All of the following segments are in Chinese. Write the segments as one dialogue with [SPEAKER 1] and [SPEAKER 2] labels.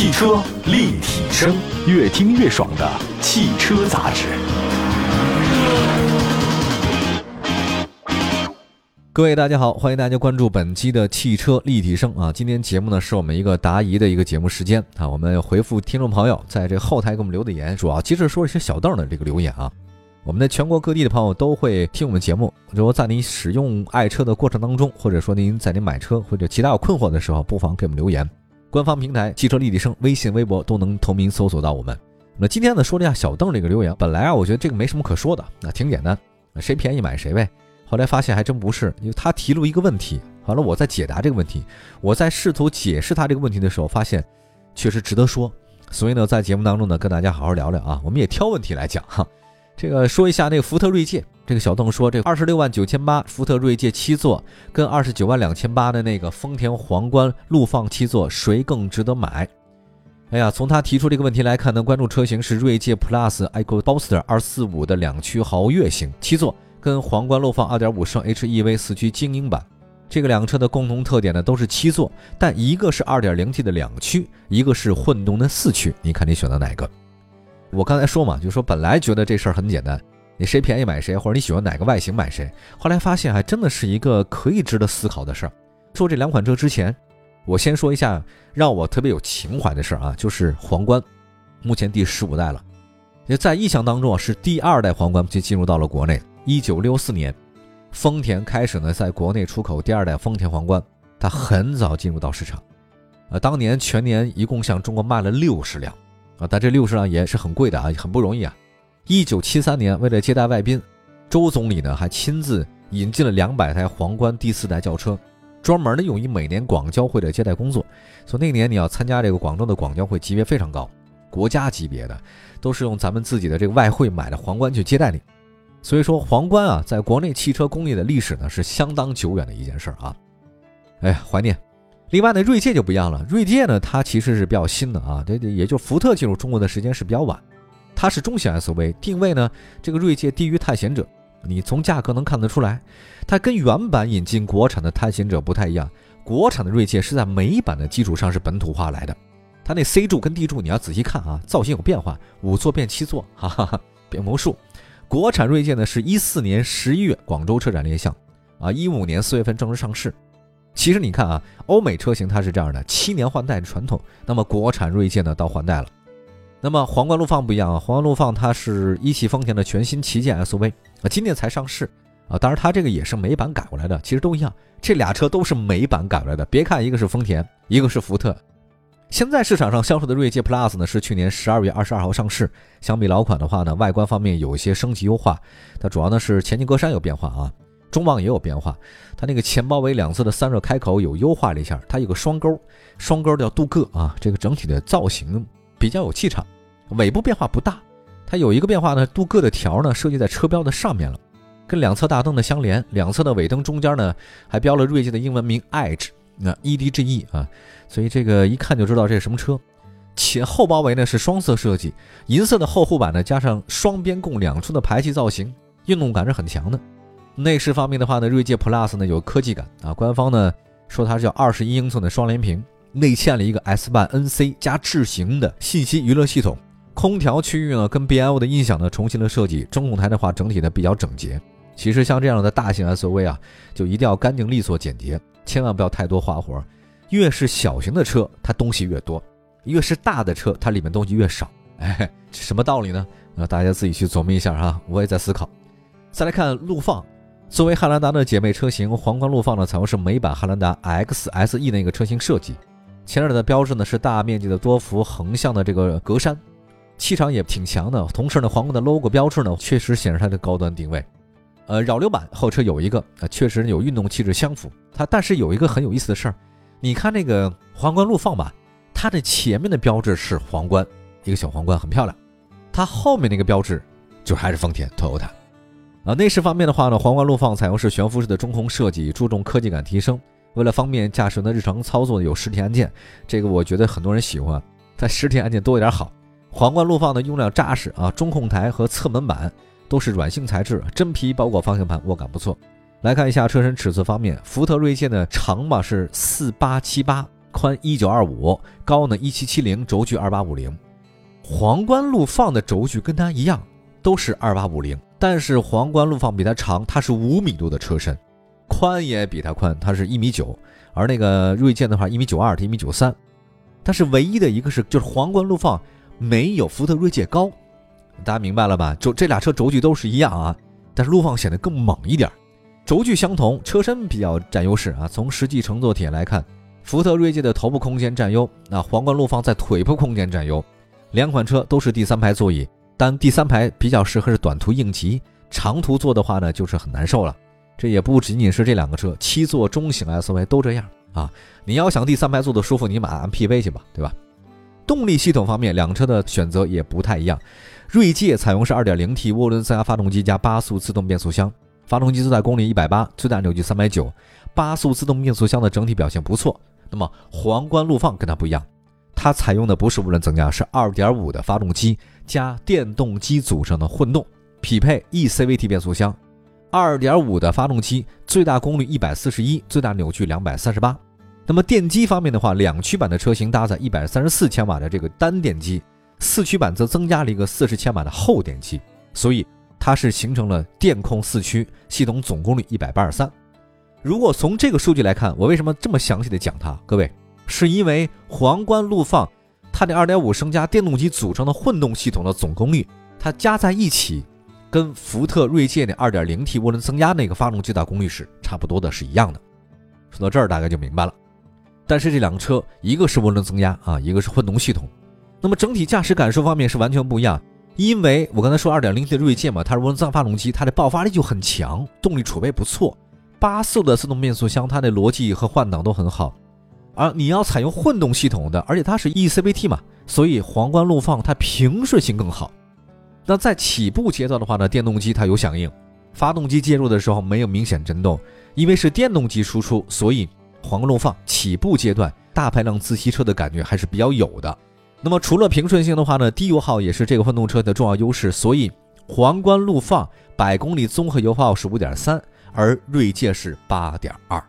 [SPEAKER 1] 汽车立体声，越听越爽的汽车杂志。
[SPEAKER 2] 各位大家好，欢迎大家关注本期的汽车立体声啊！今天节目呢是我们一个答疑的一个节目时间啊，我们回复听众朋友在这后台给我们留的言，主要其实说一些小邓的这个留言啊。我们的全国各地的朋友都会听我们节目，如果在您使用爱车的过程当中，或者说您在您买车或者其他有困惑的时候，不妨给我们留言。官方平台汽车立体声、微信、微博都能同名搜索到我们。那今天呢，说了一下小邓这个留言，本来啊，我觉得这个没什么可说的，那挺简单，谁便宜买谁呗。后来发现还真不是，因为他提出一个问题，完了，我在解答这个问题，我在试图解释他这个问题的时候，发现确实值得说，所以呢，在节目当中呢，跟大家好好聊聊啊，我们也挑问题来讲哈。这个说一下那个福特锐界，这个小邓说，这二十六万九千八福特锐界七座跟二十九万两千八的那个丰田皇冠陆放七座，谁更值得买？哎呀，从他提出这个问题来看呢，关注车型是锐界 Plus EcoBooster 二四五的两驱豪越型七座。跟皇冠陆放2.5升 HEV 四驱精英版，这个两车的共同特点呢都是七座，但一个是 2.0T 的两驱，一个是混动的四驱，你看你选择哪个？我刚才说嘛，就说本来觉得这事儿很简单，你谁便宜买谁，或者你喜欢哪个外形买谁，后来发现还真的是一个可以值得思考的事儿。说这两款车之前，我先说一下让我特别有情怀的事儿啊，就是皇冠，目前第十五代了，也在印象当中啊是第二代皇冠就进入到了国内。一九六四年，丰田开始呢在国内出口第二代丰田皇冠，它很早进入到市场，呃，当年全年一共向中国卖了六十辆，啊，但这六十辆也是很贵的啊，很不容易啊。一九七三年，为了接待外宾，周总理呢还亲自引进了两百台皇冠第四代轿车，专门的用于每年广交会的接待工作。所以那年你要参加这个广州的广交会，级别非常高，国家级别的，都是用咱们自己的这个外汇买的皇冠去接待你。所以说皇冠啊，在国内汽车工业的历史呢是相当久远的一件事儿啊。哎呀，怀念。另外呢，锐界就不一样了。锐界呢，它其实是比较新的啊，这这也就福特进入中国的时间是比较晚。它是中型 SUV，定位呢，这个锐界低于探险者。你从价格能看得出来，它跟原版引进国产的探险者不太一样。国产的锐界是在美版的基础上是本土化来的。它那 C 柱跟 D 柱你要仔细看啊，造型有变化，五座变七座，哈哈哈，变魔术。国产锐界呢，是一四年十一月广州车展亮相，啊，一五年四月份正式上市。其实你看啊，欧美车型它是这样的，七年换代的传统。那么国产锐界呢，到换代了。那么皇冠陆放不一样啊，皇冠陆放它是一汽丰田的全新旗舰 SUV，啊，今年才上市，啊，当然它这个也是美版改过来的，其实都一样，这俩车都是美版改过来的。别看一个是丰田，一个是福特。现在市场上销售的锐界 Plus 呢，是去年十二月二十二号上市。相比老款的话呢，外观方面有一些升级优化。它主要呢是前进格栅有变化啊，中网也有变化。它那个前包围两侧的散热开口有优化了一下，它有个双钩，双钩叫镀铬啊。这个整体的造型比较有气场。尾部变化不大，它有一个变化呢，镀铬的条呢设计在车标的上面了，跟两侧大灯的相连。两侧的尾灯中间呢还标了锐界的英文名 Edge。那 E D G E 啊，所以这个一看就知道这是什么车。前后包围呢是双色设计，银色的后护板呢加上双边共两出的排气造型，运动感是很强的。内饰方面的话呢，锐界 Plus 呢有科技感啊，官方呢说它是叫二十一英寸的双联屏，内嵌了一个 S 版 N C 加智行的信息娱乐系统。空调区域呢跟 B I O 的音响呢重新的设计，中控台的话整体呢比较整洁。其实像这样的大型 S U V 啊，就一定要干净利索简洁。千万不要太多花活，越是小型的车，它东西越多；越是大的车，它里面东西越少。哎，什么道理呢？那大家自己去琢磨一下哈。我也在思考。再来看陆放，作为汉兰达的姐妹车型，皇冠陆放呢采用是美版汉兰达 XSE 那个车型设计。前脸的标志呢是大面积的多幅横向的这个格栅，气场也挺强的。同时呢，皇冠的 logo 标志呢确实显示它的高端定位。呃，扰流板后车有一个，啊，确实有运动气质相符。它但是有一个很有意思的事儿，你看那个皇冠陆放吧，它的前面的标志是皇冠，一个小皇冠，很漂亮。它后面那个标志就还是丰田 Toyota。啊，内饰方面的话呢，皇冠陆放采用是悬浮式的中控设计，注重科技感提升。为了方便驾驶员的日常操作，有实体按键，这个我觉得很多人喜欢，在实体按键多一点好。皇冠陆放的用料扎实啊，中控台和侧门板。都是软性材质，真皮包裹方向盘，握感不错。来看一下车身尺寸方面，福特锐界的长嘛是四八七八，宽一九二五，高呢一七七零，轴距二八五零。皇冠陆放的轴距跟它一样，都是二八五零，但是皇冠陆放比它长，它是五米多的车身，宽也比它宽，它是一米九，而那个锐界的话一米九二，它一米九三。但是唯一的一个是，就是皇冠陆放没有福特锐界高，大家明白了吧？轴这俩车轴距都是一样啊，但是陆放显得更猛一点。轴距相同，车身比较占优势啊。从实际乘坐体验来看，福特锐界的头部空间占优，那皇冠陆放在腿部空间占优。两款车都是第三排座椅，但第三排比较适合是短途应急，长途坐的话呢就是很难受了。这也不仅仅是这两个车，七座中型 SUV 都这样啊。你要想第三排坐的舒服，你买 MPV 去吧，对吧？动力系统方面，两车的选择也不太一样。锐界采用是 2.0T 涡轮增压发动机加八速自动变速箱，发动机最大功率180，最大扭矩390，八速自动变速箱的整体表现不错。那么皇冠陆放跟它不一样，它采用的不是涡轮增压，是2.5的发动机加电动机组成的混动，匹配 eCVT 变速箱。2.5的发动机最大功率141，最大扭矩238。那么电机方面的话，两驱版的车型搭载134千瓦的这个单电机，四驱版则增加了一个40千瓦的后电机，所以它是形成了电控四驱系统，总功率183。如果从这个数据来看，我为什么这么详细的讲它？各位，是因为皇冠陆放它的2.5升加电动机组成的混动系统的总功率，它加在一起，跟福特锐界的 2.0T 涡轮增压那个发动机的功率是差不多的，是一样的。说到这儿，大概就明白了。但是这两个车，一个是涡轮增压啊，一个是混动系统，那么整体驾驶感受方面是完全不一样。因为我刚才说 2.0T 的锐界嘛，它是涡轮增压发动机，它的爆发力就很强，动力储备不错。八速的自动变速箱，它的逻辑和换挡都很好。而你要采用混动系统的，而且它是 eCVT 嘛，所以皇冠陆放它平顺性更好。那在起步阶段的话呢，电动机它有响应，发动机介入的时候没有明显震动，因为是电动机输出，所以。皇冠陆放起步阶段大排量自吸车的感觉还是比较有的。那么除了平顺性的话呢，低油耗也是这个混动车的重要优势。所以皇冠陆放百公里综合油耗是五点三，而锐界是八点二。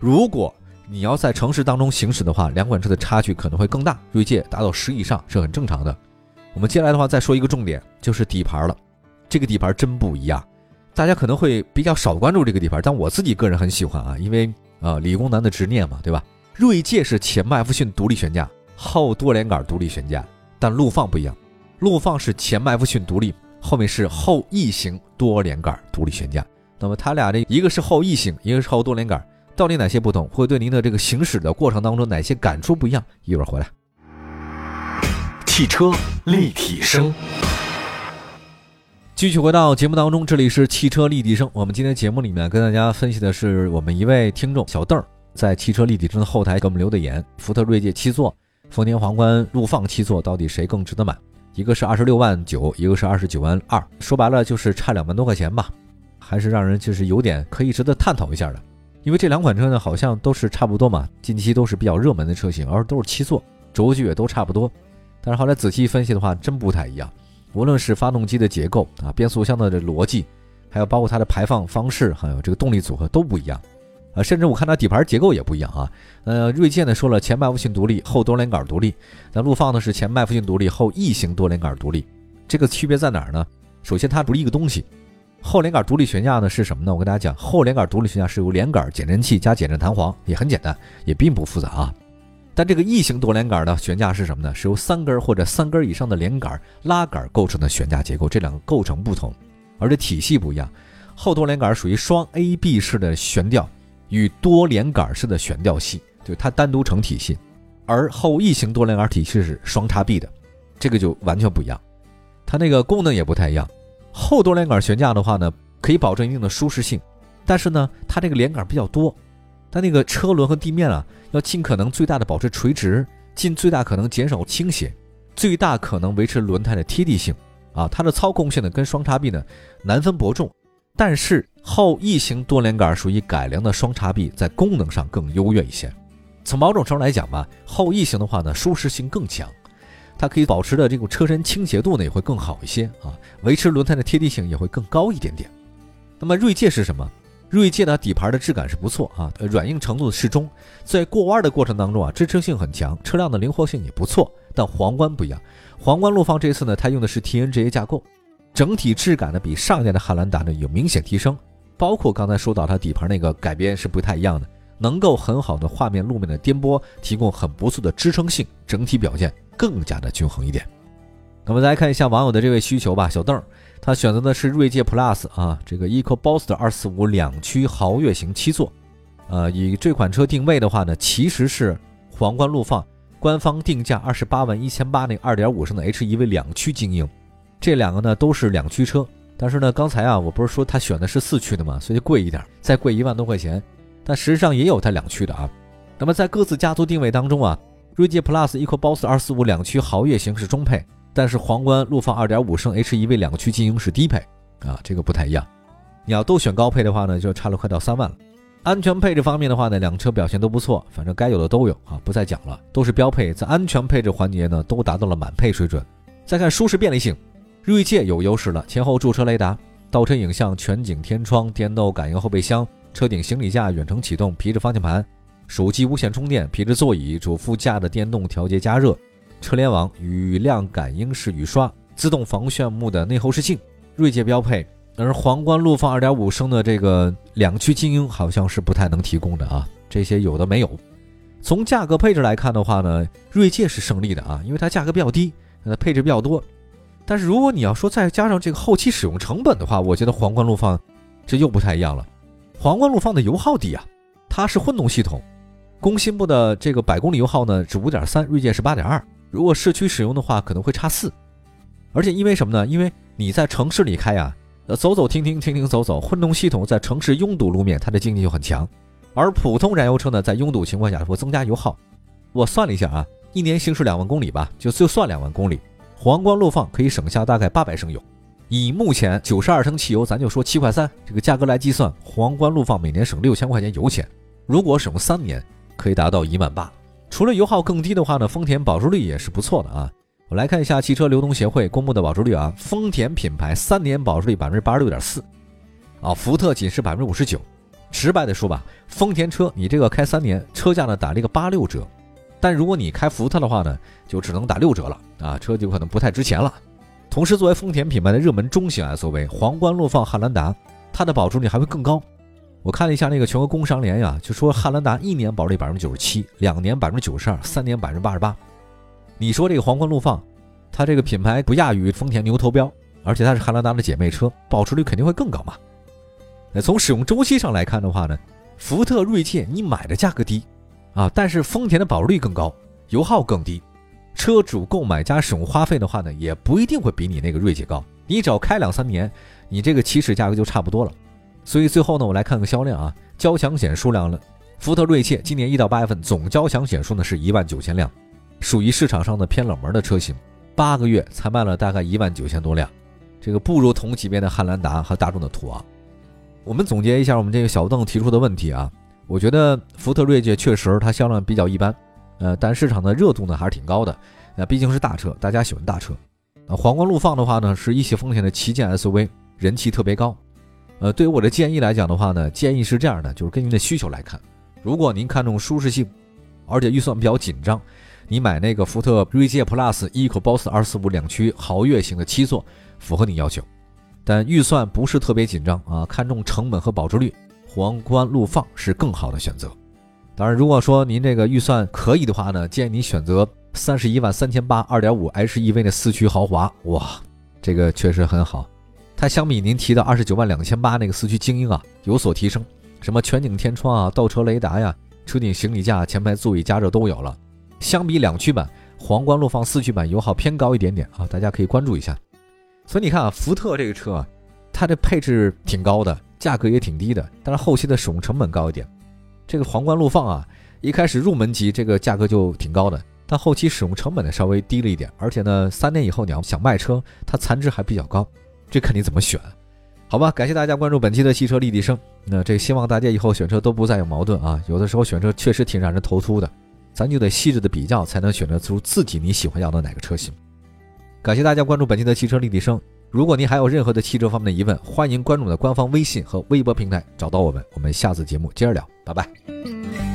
[SPEAKER 2] 如果你要在城市当中行驶的话，两款车的差距可能会更大，锐界达到十以上是很正常的。我们接下来的话再说一个重点，就是底盘了。这个底盘真不一样，大家可能会比较少关注这个底盘，但我自己个人很喜欢啊，因为。啊，理工男的执念嘛，对吧？锐界是前麦弗逊独立悬架，后多连杆独立悬架，但陆放不一样，陆放是前麦弗逊独立，后面是后异形多连杆独立悬架。那么它俩这一个是后异形，一个是后多连杆，到底哪些不同？会对您的这个行驶的过程当中哪些感触不一样？一会儿回来。
[SPEAKER 1] 汽车立体声。
[SPEAKER 2] 继续回到节目当中，这里是汽车立体声。我们今天节目里面跟大家分析的是我们一位听众小邓在汽车立体声的后台给我们留的言：福特锐界七座，丰田皇冠陆放七座，到底谁更值得买？一个是二十六万九，一个是二十九万二，说白了就是差两万多块钱吧，还是让人就是有点可以值得探讨一下的。因为这两款车呢，好像都是差不多嘛，近期都是比较热门的车型，而都是七座，轴距也都差不多。但是后来仔细分析的话，真不太一样。无论是发动机的结构啊，变速箱的这逻辑，还有包括它的排放方式，还有这个动力组合都不一样，啊，甚至我看它底盘结构也不一样啊。呃，锐界呢说了前麦弗逊独立，后多连杆独立，那陆放呢是前麦弗逊独立，后异形多连杆独立。这个区别在哪儿呢？首先它不是一个东西，后连杆独立悬架呢是什么呢？我跟大家讲，后连杆独立悬架是由连杆减震器加减震弹簧，也很简单，也并不复杂啊。但这个异形多连杆的悬架是什么呢？是由三根或者三根以上的连杆拉杆构成的悬架结构，这两个构成不同，而且体系不一样。后多连杆属于双 A B 式的悬吊，与多连杆式的悬吊系，就它单独成体系；而后异形多连杆体系是双叉臂的，这个就完全不一样，它那个功能也不太一样。后多连杆悬架的话呢，可以保证一定的舒适性，但是呢，它这个连杆比较多。它那个车轮和地面啊，要尽可能最大的保持垂直，尽最大可能减少倾斜，最大可能维持轮胎的贴地性啊。它的操控性呢，跟双叉臂呢难分伯仲。但是后异形多连杆属于改良的双叉臂，在功能上更优越一些。从某种程度来讲吧，后异形的话呢，舒适性更强，它可以保持的这种车身倾斜度呢也会更好一些啊，维持轮胎的贴地性也会更高一点点。那么锐界是什么？锐界呢底盘的质感是不错啊，软硬程度适中，在过弯的过程当中啊，支撑性很强，车辆的灵活性也不错。但皇冠不一样，皇冠陆放这次呢，它用的是 TNGA 架构，整体质感呢比上一代的汉兰达呢有明显提升，包括刚才说到它底盘那个改编是不太一样的，能够很好的画面路面的颠簸，提供很不错的支撑性，整体表现更加的均衡一点。那么来看一下网友的这位需求吧，小邓。他选择的是锐界 Plus 啊，这个 eco boster 二四五两驱豪越型七座，呃，以这款车定位的话呢，其实是皇冠陆放官方定价二十八万一千八那二点五升的 HEV 两驱精英，这两个呢都是两驱车，但是呢，刚才啊我不是说他选的是四驱的嘛，所以贵一点，再贵一万多块钱，但实际上也有它两驱的啊。那么在各自家族定位当中啊，锐界 Plus EcoBoost 二四五两驱豪越型是中配。但是皇冠陆放2.5升 HEV 两驱精英是低配啊，这个不太一样。你要都选高配的话呢，就差了快到三万了。安全配置方面的话呢，两车表现都不错，反正该有的都有啊，不再讲了，都是标配，在安全配置环节呢都达到了满配水准。再看舒适便利性，锐界有优势了，前后驻车雷达、倒车影像、全景天窗、电动感应后备箱、车顶行李架远程启动、皮质方向盘、手机无线充电、皮质座椅、主副驾的电动调节加热。车联网、雨量感应式雨刷、自动防眩目的内后视镜，锐界标配。而皇冠陆放2.5升的这个两驱精英好像是不太能提供的啊，这些有的没有。从价格配置来看的话呢，锐界是胜利的啊，因为它价格比较低，呃，配置比较多。但是如果你要说再加上这个后期使用成本的话，我觉得皇冠陆放这又不太一样了。皇冠陆放的油耗低啊，它是混动系统，工信部的这个百公里油耗呢是5.3，锐界是8.2。如果市区使用的话，可能会差四，而且因为什么呢？因为你在城市里开啊，呃，走走停停，停停走走，混动系统在城市拥堵路面，它的经济就很强，而普通燃油车呢，在拥堵情况下会增加油耗。我算了一下啊，一年行驶两万公里吧，就就算两万公里，皇冠陆放可以省下大概八百升油。以目前九十二升汽油，咱就说七块三这个价格来计算，皇冠陆放每年省六千块钱油钱，如果使用三年，可以达到一万八。除了油耗更低的话呢，丰田保值率也是不错的啊。我来看一下汽车流通协会公布的保值率啊，丰田品牌三年保值率百分之八十六点四，啊，福特仅是百分之五十九。直白的说吧，丰田车你这个开三年，车价呢打了一个八六折，但如果你开福特的话呢，就只能打六折了啊，车就可能不太值钱了。同时，作为丰田品牌的热门中型 SUV，皇冠陆放汉兰达，它的保值率还会更高。我看了一下那个全国工商联呀，就说汉兰达一年保值率百分之九十七，两年百分之九十二，三年百分之八十八。你说这个皇冠陆放，它这个品牌不亚于丰田牛头标，而且它是汉兰达的姐妹车，保值率肯定会更高嘛。那从使用周期上来看的话呢，福特锐界你买的价格低啊，但是丰田的保值率更高，油耗更低，车主购买加使用花费的话呢，也不一定会比你那个锐界高。你只要开两三年，你这个起始价格就差不多了。所以最后呢，我来看看销量啊，交强险数量了。福特锐界今年一到八月份总交强险数呢是一万九千辆，属于市场上的偏冷门的车型，八个月才卖了大概一万九千多辆，这个不如同级别的汉兰达和大众的途昂。我们总结一下我们这个小邓提出的问题啊，我觉得福特锐界确实它销量比较一般，呃，但市场的热度呢还是挺高的，那毕竟是大车，大家喜欢大车。啊，皇冠陆放的话呢是一汽丰田的旗舰 SUV，人气特别高。呃，对于我的建议来讲的话呢，建议是这样的，就是根据您的需求来看。如果您看重舒适性，而且预算比较紧张，你买那个福特锐界 Plus EcoBoost 二四五两驱豪越型的七座，符合你要求。但预算不是特别紧张啊，看重成本和保值率，皇冠陆放是更好的选择。当然，如果说您这个预算可以的话呢，建议你选择三十一万三千八二点五 HEV 的四驱豪华，哇，这个确实很好。它相比您提的二十九万两千八那个四驱精英啊有所提升，什么全景天窗啊、倒车雷达呀、车顶行李架、前排座椅加热都有了。相比两驱版，皇冠陆放四驱版油耗偏高一点点啊，大家可以关注一下。所以你看啊，福特这个车啊，它的配置挺高的，价格也挺低的，但是后期的使用成本高一点。这个皇冠陆放啊，一开始入门级这个价格就挺高的，但后期使用成本呢稍微低了一点，而且呢，三年以后你要想卖车，它残值还比较高。这看你怎么选，好吧？感谢大家关注本期的汽车立体声。那这希望大家以后选车都不再有矛盾啊！有的时候选车确实挺让人头秃的，咱就得细致的比较，才能选择出自己你喜欢要的哪个车型。感谢大家关注本期的汽车立体声。如果您还有任何的汽车方面的疑问，欢迎关注我们的官方微信和微博平台找到我们。我们下次节目接着聊，拜拜。